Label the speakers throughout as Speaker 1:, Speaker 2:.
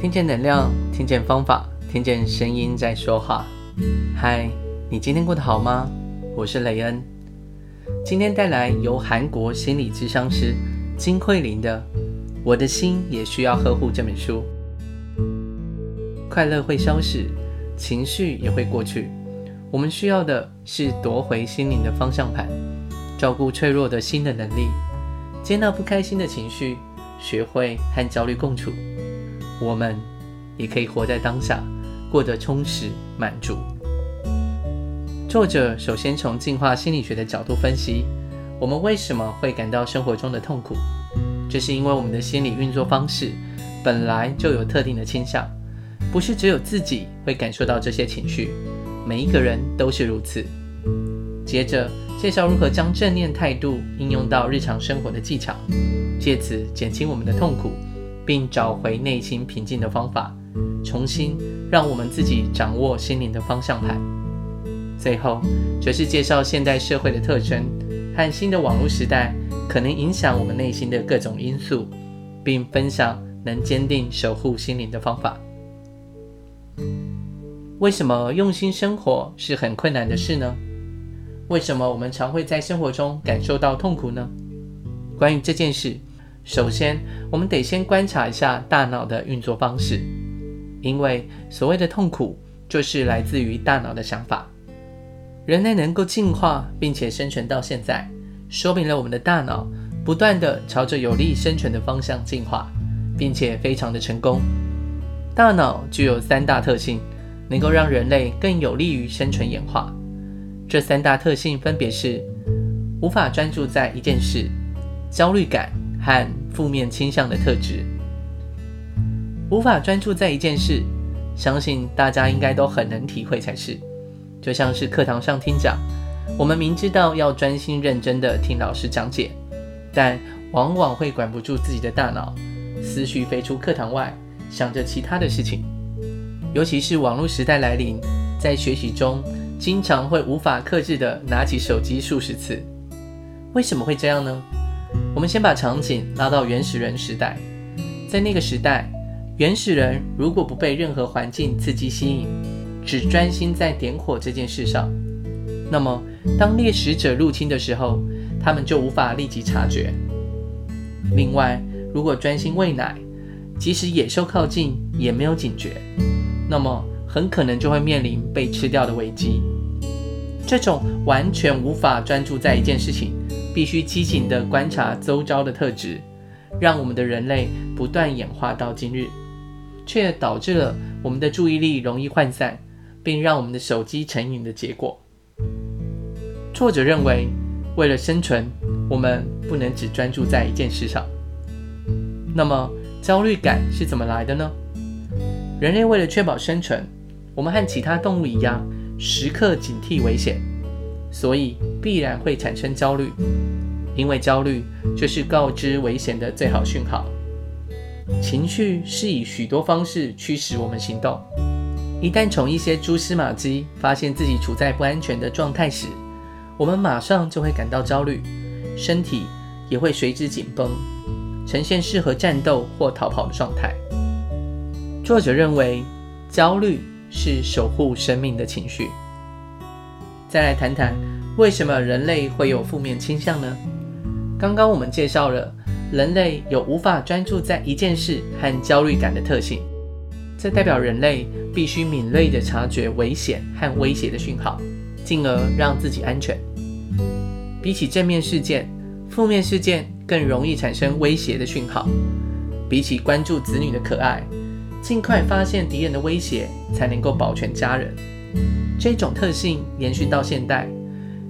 Speaker 1: 听见能量，听见方法，听见声音在说话。嗨，你今天过得好吗？我是雷恩，今天带来由韩国心理咨商师金慧玲的《我的心也需要呵护》这本书。快乐会消逝，情绪也会过去，我们需要的是夺回心灵的方向盘，照顾脆弱的心的能力，接纳不开心的情绪，学会和焦虑共处。我们也可以活在当下，过得充实满足。作者首先从进化心理学的角度分析，我们为什么会感到生活中的痛苦，这是因为我们的心理运作方式本来就有特定的倾向，不是只有自己会感受到这些情绪，每一个人都是如此。接着介绍如何将正念态度应用到日常生活的技巧，借此减轻我们的痛苦。并找回内心平静的方法，重新让我们自己掌握心灵的方向盘。最后，则是介绍现代社会的特征和新的网络时代可能影响我们内心的各种因素，并分享能坚定守护心灵的方法。为什么用心生活是很困难的事呢？为什么我们常会在生活中感受到痛苦呢？关于这件事，首先，我们得先观察一下大脑的运作方式，因为所谓的痛苦就是来自于大脑的想法。人类能够进化并且生存到现在，说明了我们的大脑不断地朝着有利生存的方向进化，并且非常的成功。大脑具有三大特性，能够让人类更有利于生存演化。这三大特性分别是：无法专注在一件事、焦虑感。和负面倾向的特质，无法专注在一件事，相信大家应该都很能体会才是。就像是课堂上听讲，我们明知道要专心认真的听老师讲解，但往往会管不住自己的大脑，思绪飞出课堂外，想着其他的事情。尤其是网络时代来临，在学习中经常会无法克制的拿起手机数十次。为什么会这样呢？我们先把场景拉到原始人时代，在那个时代，原始人如果不被任何环境刺激吸引，只专心在点火这件事上，那么当猎食者入侵的时候，他们就无法立即察觉。另外，如果专心喂奶，即使野兽靠近也没有警觉，那么很可能就会面临被吃掉的危机。这种完全无法专注在一件事情，必须机警地观察周遭的特质，让我们的人类不断演化到今日，却导致了我们的注意力容易涣散，并让我们的手机成瘾的结果。作者认为，为了生存，我们不能只专注在一件事上。那么，焦虑感是怎么来的呢？人类为了确保生存，我们和其他动物一样，时刻警惕危险。所以必然会产生焦虑，因为焦虑就是告知危险的最好讯号。情绪是以许多方式驱使我们行动。一旦从一些蛛丝马迹发现自己处在不安全的状态时，我们马上就会感到焦虑，身体也会随之紧绷，呈现适合战斗或逃跑的状态。作者认为，焦虑是守护生命的情绪。再来谈谈为什么人类会有负面倾向呢？刚刚我们介绍了人类有无法专注在一件事和焦虑感的特性，这代表人类必须敏锐地察觉危险和威胁的讯号，进而让自己安全。比起正面事件，负面事件更容易产生威胁的讯号。比起关注子女的可爱，尽快发现敌人的威胁，才能够保全家人。这种特性延续到现代，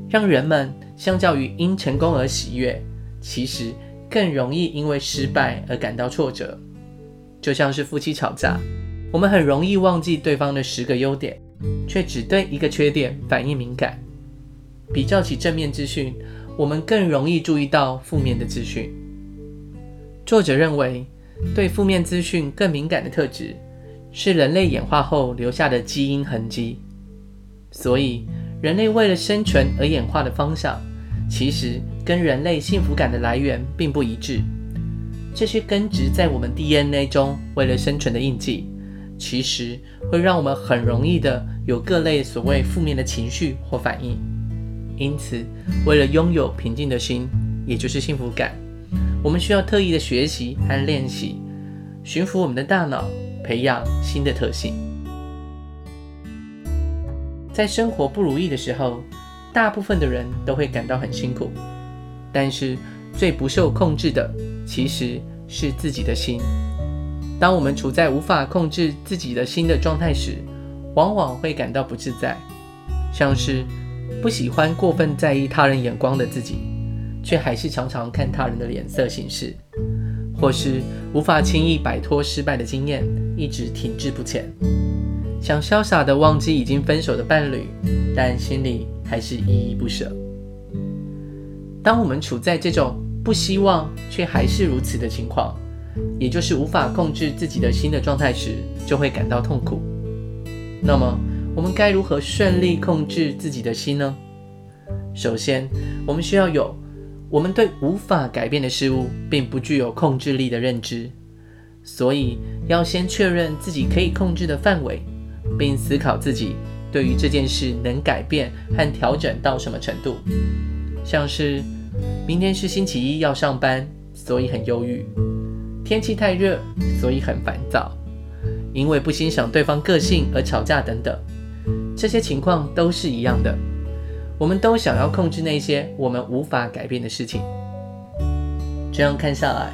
Speaker 1: 让人们相较于因成功而喜悦，其实更容易因为失败而感到挫折。就像是夫妻吵架，我们很容易忘记对方的十个优点，却只对一个缺点反应敏感。比较起正面资讯，我们更容易注意到负面的资讯。作者认为，对负面资讯更敏感的特质，是人类演化后留下的基因痕迹。所以，人类为了生存而演化的方向，其实跟人类幸福感的来源并不一致。这些根植在我们 DNA 中为了生存的印记，其实会让我们很容易的有各类所谓负面的情绪或反应。因此，为了拥有平静的心，也就是幸福感，我们需要特意的学习和练习，驯服我们的大脑，培养新的特性。在生活不如意的时候，大部分的人都会感到很辛苦，但是最不受控制的其实是自己的心。当我们处在无法控制自己的心的状态时，往往会感到不自在，像是不喜欢过分在意他人眼光的自己，却还是常常看他人的脸色行事，或是无法轻易摆脱失败的经验，一直停滞不前。想潇洒地忘记已经分手的伴侣，但心里还是依依不舍。当我们处在这种不希望却还是如此的情况，也就是无法控制自己的心的状态时，就会感到痛苦。那么，我们该如何顺利控制自己的心呢？首先，我们需要有我们对无法改变的事物并不具有控制力的认知，所以要先确认自己可以控制的范围。并思考自己对于这件事能改变和调整到什么程度，像是明天是星期一要上班，所以很忧郁；天气太热，所以很烦躁；因为不欣赏对方个性而吵架等等。这些情况都是一样的，我们都想要控制那些我们无法改变的事情。这样看下来，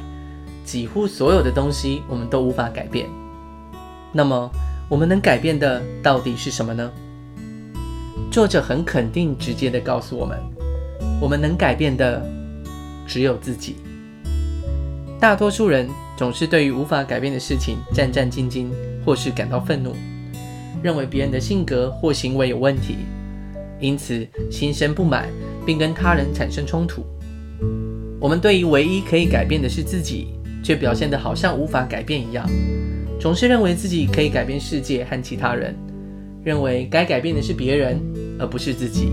Speaker 1: 几乎所有的东西我们都无法改变。那么，我们能改变的到底是什么呢？作者很肯定、直接地告诉我们：我们能改变的只有自己。大多数人总是对于无法改变的事情战战兢兢，或是感到愤怒，认为别人的性格或行为有问题，因此心生不满，并跟他人产生冲突。我们对于唯一可以改变的是自己，却表现得好像无法改变一样。总是认为自己可以改变世界和其他人，认为该改变的是别人，而不是自己。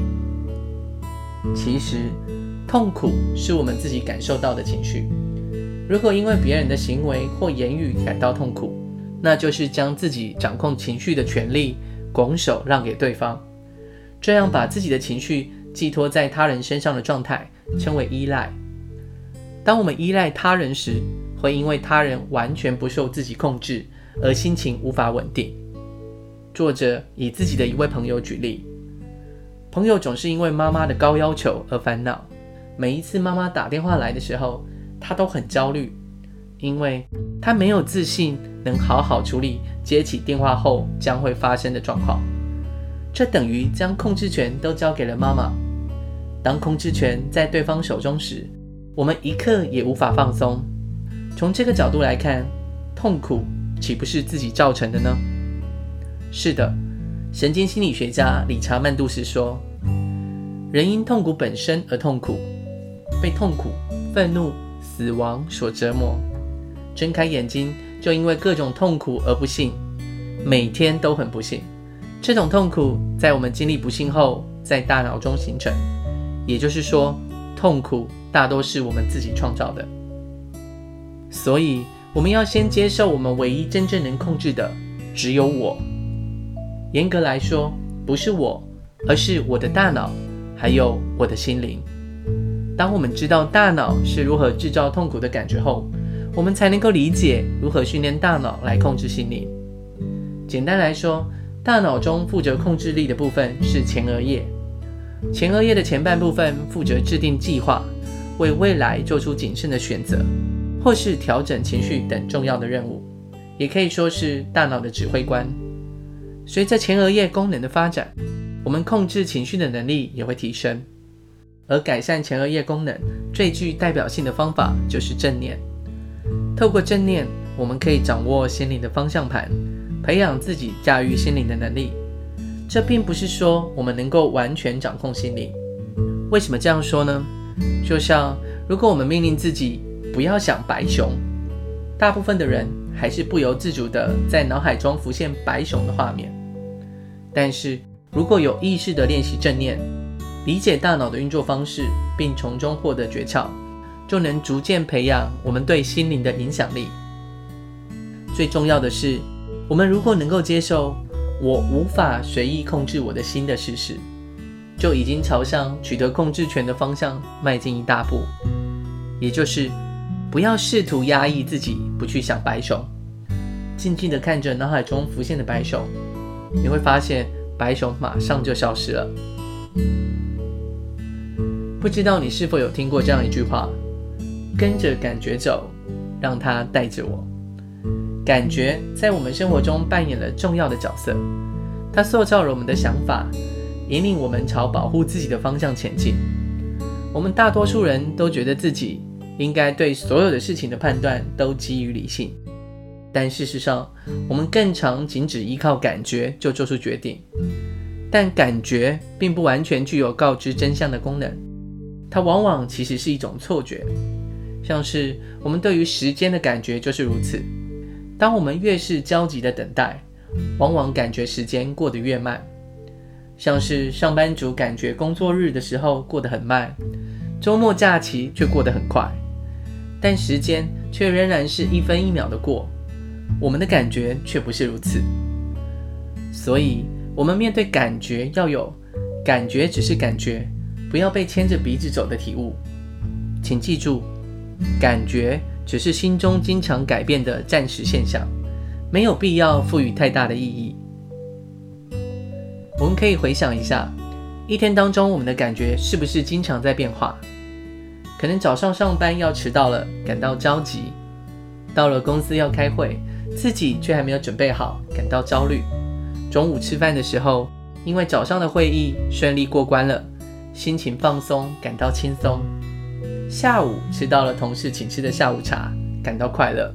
Speaker 1: 其实，痛苦是我们自己感受到的情绪。如果因为别人的行为或言语感到痛苦，那就是将自己掌控情绪的权利拱手让给对方。这样把自己的情绪寄托在他人身上的状态，称为依赖。当我们依赖他人时，会因为他人完全不受自己控制，而心情无法稳定。作者以自己的一位朋友举例，朋友总是因为妈妈的高要求而烦恼。每一次妈妈打电话来的时候，他都很焦虑，因为他没有自信能好好处理接起电话后将会发生的状况。这等于将控制权都交给了妈妈。当控制权在对方手中时，我们一刻也无法放松。从这个角度来看，痛苦岂不是自己造成的呢？是的，神经心理学家理查曼杜斯说：“人因痛苦本身而痛苦，被痛苦、愤怒、死亡所折磨。睁开眼睛就因为各种痛苦而不幸，每天都很不幸。这种痛苦在我们经历不幸后，在大脑中形成。也就是说，痛苦大多是我们自己创造的。”所以，我们要先接受，我们唯一真正能控制的只有我。严格来说，不是我，而是我的大脑，还有我的心灵。当我们知道大脑是如何制造痛苦的感觉后，我们才能够理解如何训练大脑来控制心灵。简单来说，大脑中负责控制力的部分是前额叶。前额叶的前半部分负责制定计划，为未来做出谨慎的选择。或是调整情绪等重要的任务，也可以说是大脑的指挥官。随着前额叶功能的发展，我们控制情绪的能力也会提升。而改善前额叶功能最具代表性的方法就是正念。透过正念，我们可以掌握心灵的方向盘，培养自己驾驭心灵的能力。这并不是说我们能够完全掌控心灵。为什么这样说呢？就像如果我们命令自己，不要想白熊，大部分的人还是不由自主的在脑海中浮现白熊的画面。但是如果有意识的练习正念，理解大脑的运作方式，并从中获得诀窍，就能逐渐培养我们对心灵的影响力。最重要的是，我们如果能够接受我无法随意控制我的心的事实，就已经朝向取得控制权的方向迈进一大步。也就是，不要试图压抑自己，不去想白熊，静静地看着脑海中浮现的白熊，你会发现白熊马上就消失了。不知道你是否有听过这样一句话：跟着感觉走，让它带着我。感觉在我们生活中扮演了重要的角色，它塑造了我们的想法，引领我们朝保护自己的方向前进。我们大多数人都觉得自己应该对所有的事情的判断都基于理性，但事实上，我们更常仅只依靠感觉就做出决定。但感觉并不完全具有告知真相的功能，它往往其实是一种错觉，像是我们对于时间的感觉就是如此。当我们越是焦急的等待，往往感觉时间过得越慢。像是上班族感觉工作日的时候过得很慢，周末假期却过得很快，但时间却仍然是一分一秒的过，我们的感觉却不是如此。所以，我们面对感觉要有“感觉只是感觉，不要被牵着鼻子走”的体悟。请记住，感觉。只是心中经常改变的暂时现象，没有必要赋予太大的意义。我们可以回想一下，一天当中我们的感觉是不是经常在变化？可能早上上班要迟到了，感到着急；到了公司要开会，自己却还没有准备好，感到焦虑；中午吃饭的时候，因为早上的会议顺利过关了，心情放松，感到轻松。下午吃到了同事请吃的下午茶，感到快乐。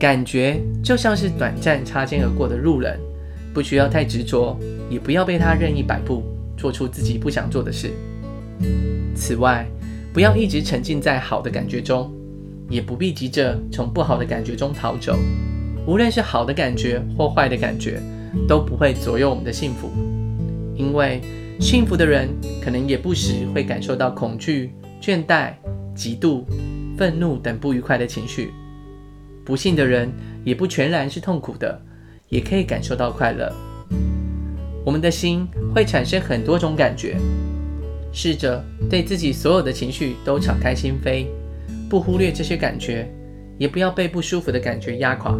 Speaker 1: 感觉就像是短暂擦肩而过的路人，不需要太执着，也不要被他任意摆布，做出自己不想做的事。此外，不要一直沉浸在好的感觉中，也不必急着从不好的感觉中逃走。无论是好的感觉或坏的感觉，都不会左右我们的幸福。因为幸福的人，可能也不时会感受到恐惧。倦怠、嫉妒、愤怒等不愉快的情绪，不幸的人也不全然是痛苦的，也可以感受到快乐。我们的心会产生很多种感觉，试着对自己所有的情绪都敞开心扉，不忽略这些感觉，也不要被不舒服的感觉压垮，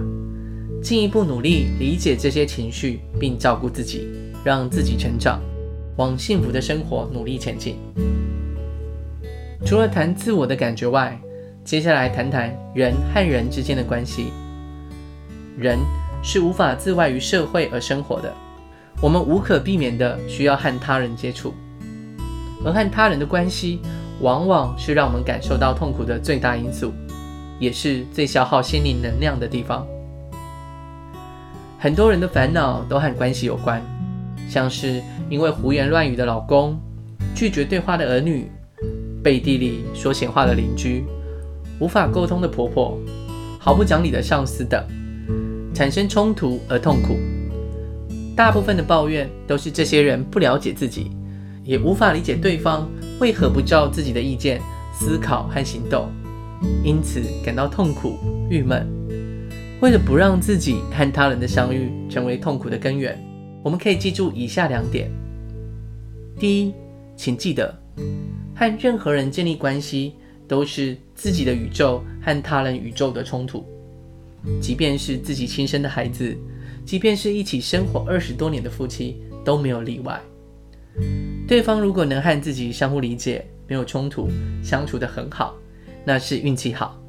Speaker 1: 进一步努力理解这些情绪，并照顾自己，让自己成长，往幸福的生活努力前进。除了谈自我的感觉外，接下来谈谈人和人之间的关系。人是无法自外于社会而生活的，我们无可避免的需要和他人接触，而和他人的关系往往是让我们感受到痛苦的最大因素，也是最消耗心灵能量的地方。很多人的烦恼都和关系有关，像是因为胡言乱语的老公，拒绝对话的儿女。背地里说闲话的邻居，无法沟通的婆婆，毫不讲理的上司等，产生冲突而痛苦。大部分的抱怨都是这些人不了解自己，也无法理解对方为何不照自己的意见思考和行动，因此感到痛苦、郁闷。为了不让自己和他人的相遇成为痛苦的根源，我们可以记住以下两点：第一，请记得。和任何人建立关系，都是自己的宇宙和他人宇宙的冲突。即便是自己亲生的孩子，即便是一起生活二十多年的夫妻，都没有例外。对方如果能和自己相互理解，没有冲突，相处得很好，那是运气好。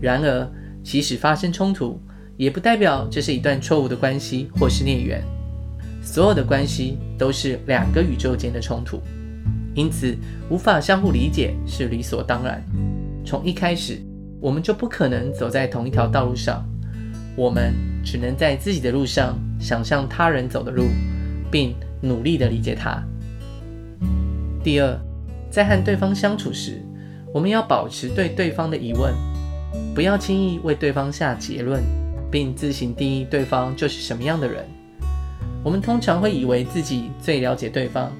Speaker 1: 然而，即使发生冲突，也不代表这是一段错误的关系或是孽缘。所有的关系都是两个宇宙间的冲突。因此，无法相互理解是理所当然。从一开始，我们就不可能走在同一条道路上。我们只能在自己的路上想象他人走的路，并努力地理解他。第二，在和对方相处时，我们要保持对对方的疑问，不要轻易为对方下结论，并自行定义对方就是什么样的人。我们通常会以为自己最了解对方。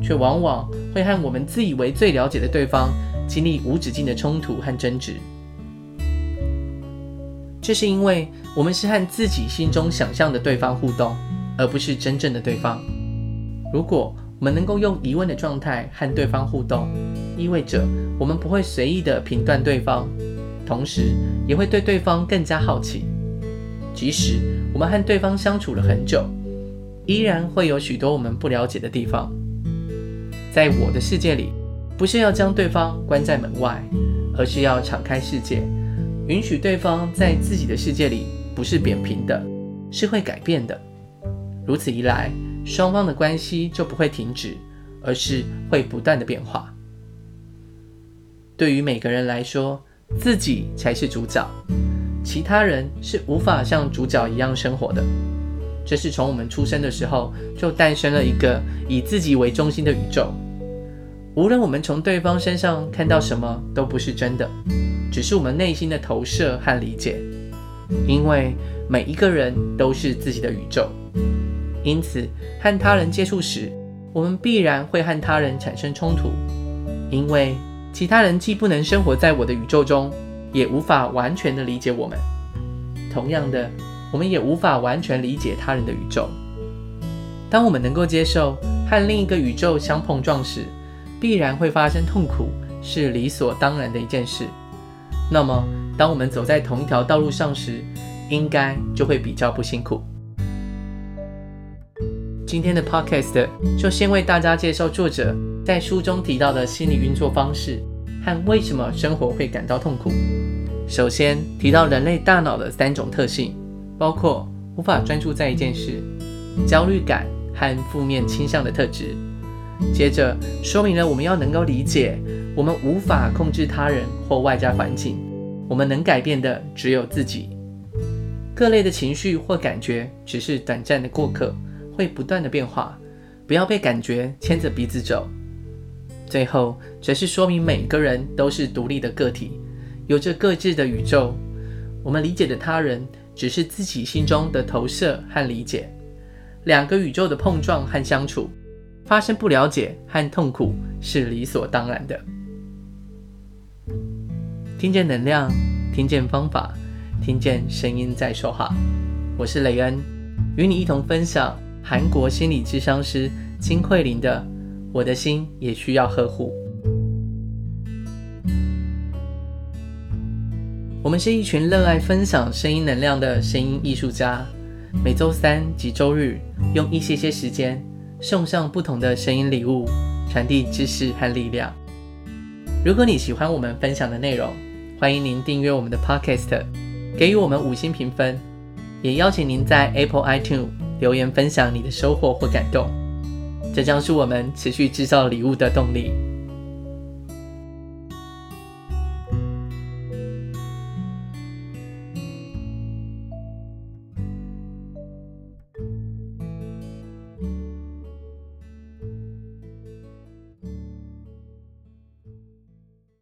Speaker 1: 却往往会和我们自以为最了解的对方经历无止境的冲突和争执。这是因为我们是和自己心中想象的对方互动，而不是真正的对方。如果我们能够用疑问的状态和对方互动，意味着我们不会随意的评断对方，同时也会对对方更加好奇。即使我们和对方相处了很久，依然会有许多我们不了解的地方。在我的世界里，不是要将对方关在门外，而是要敞开世界，允许对方在自己的世界里不是扁平的，是会改变的。如此一来，双方的关系就不会停止，而是会不断的变化。对于每个人来说，自己才是主角，其他人是无法像主角一样生活的。这是从我们出生的时候就诞生了一个以自己为中心的宇宙。无论我们从对方身上看到什么，都不是真的，只是我们内心的投射和理解。因为每一个人都是自己的宇宙。因此，和他人接触时，我们必然会和他人产生冲突，因为其他人既不能生活在我的宇宙中，也无法完全的理解我们。同样的，我们也无法完全理解他人的宇宙。当我们能够接受和另一个宇宙相碰撞时，必然会发生痛苦，是理所当然的一件事。那么，当我们走在同一条道路上时，应该就会比较不辛苦。今天的 podcast 就先为大家介绍作者在书中提到的心理运作方式和为什么生活会感到痛苦。首先提到人类大脑的三种特性，包括无法专注在一件事、焦虑感和负面倾向的特质。接着说明了我们要能够理解，我们无法控制他人或外在环境，我们能改变的只有自己。各类的情绪或感觉只是短暂的过客。会不断的变化，不要被感觉牵着鼻子走。最后，则是说明每个人都是独立的个体，有着各自的宇宙。我们理解的他人，只是自己心中的投射和理解。两个宇宙的碰撞和相处，发生不了解和痛苦是理所当然的。听见能量，听见方法，听见声音在说话。我是雷恩，与你一同分享。韩国心理咨商师金慧玲的《我的心也需要呵护》。我们是一群热爱分享声音能量的声音艺术家，每周三及周日用一些些时间送上不同的声音礼物，传递知识和力量。如果你喜欢我们分享的内容，欢迎您订阅我们的 Podcast，给予我们五星评分，也邀请您在 Apple iTunes。留言分享你的收获或感动，这将是我们持续制造礼物的动力。